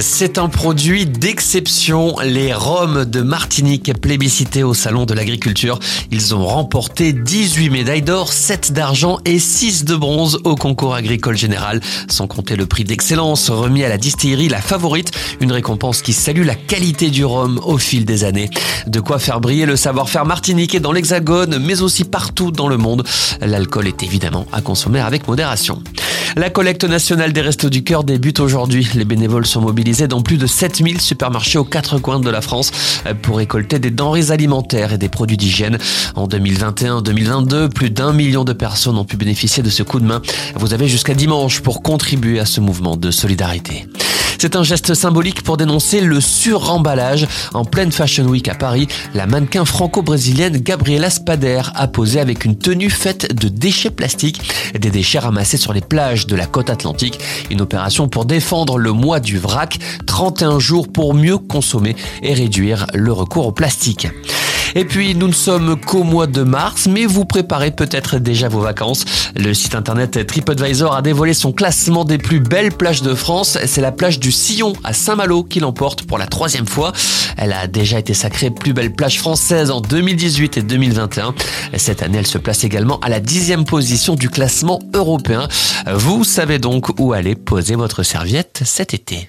C'est un produit d'exception, les rhums de Martinique plébiscités au Salon de l'Agriculture. Ils ont remporté 18 médailles d'or, 7 d'argent et 6 de bronze au concours agricole général, sans compter le prix d'excellence remis à la distillerie La Favorite, une récompense qui salue la qualité du rhum au fil des années. De quoi faire briller le savoir-faire martiniquais dans l'Hexagone, mais aussi partout dans le monde. L'alcool est évidemment à consommer avec modération. La collecte nationale des Restos du Cœur débute aujourd'hui. Les bénévoles sont dans plus de 7000 supermarchés aux quatre coins de la France pour récolter des denrées alimentaires et des produits d'hygiène. En 2021-2022, plus d'un million de personnes ont pu bénéficier de ce coup de main. Vous avez jusqu'à dimanche pour contribuer à ce mouvement de solidarité. C'est un geste symbolique pour dénoncer le suremballage. En pleine Fashion Week à Paris, la mannequin franco-brésilienne Gabriela Spader a posé avec une tenue faite de déchets plastiques, des déchets ramassés sur les plages de la côte atlantique. Une opération pour défendre le mois du vrac, 31 jours pour mieux consommer et réduire le recours au plastique. Et puis, nous ne sommes qu'au mois de mars, mais vous préparez peut-être déjà vos vacances. Le site internet TripAdvisor a dévoilé son classement des plus belles plages de France. C'est la plage du Sillon à Saint-Malo qui l'emporte pour la troisième fois. Elle a déjà été sacrée plus belle plage française en 2018 et 2021. Cette année, elle se place également à la dixième position du classement européen. Vous savez donc où aller poser votre serviette cet été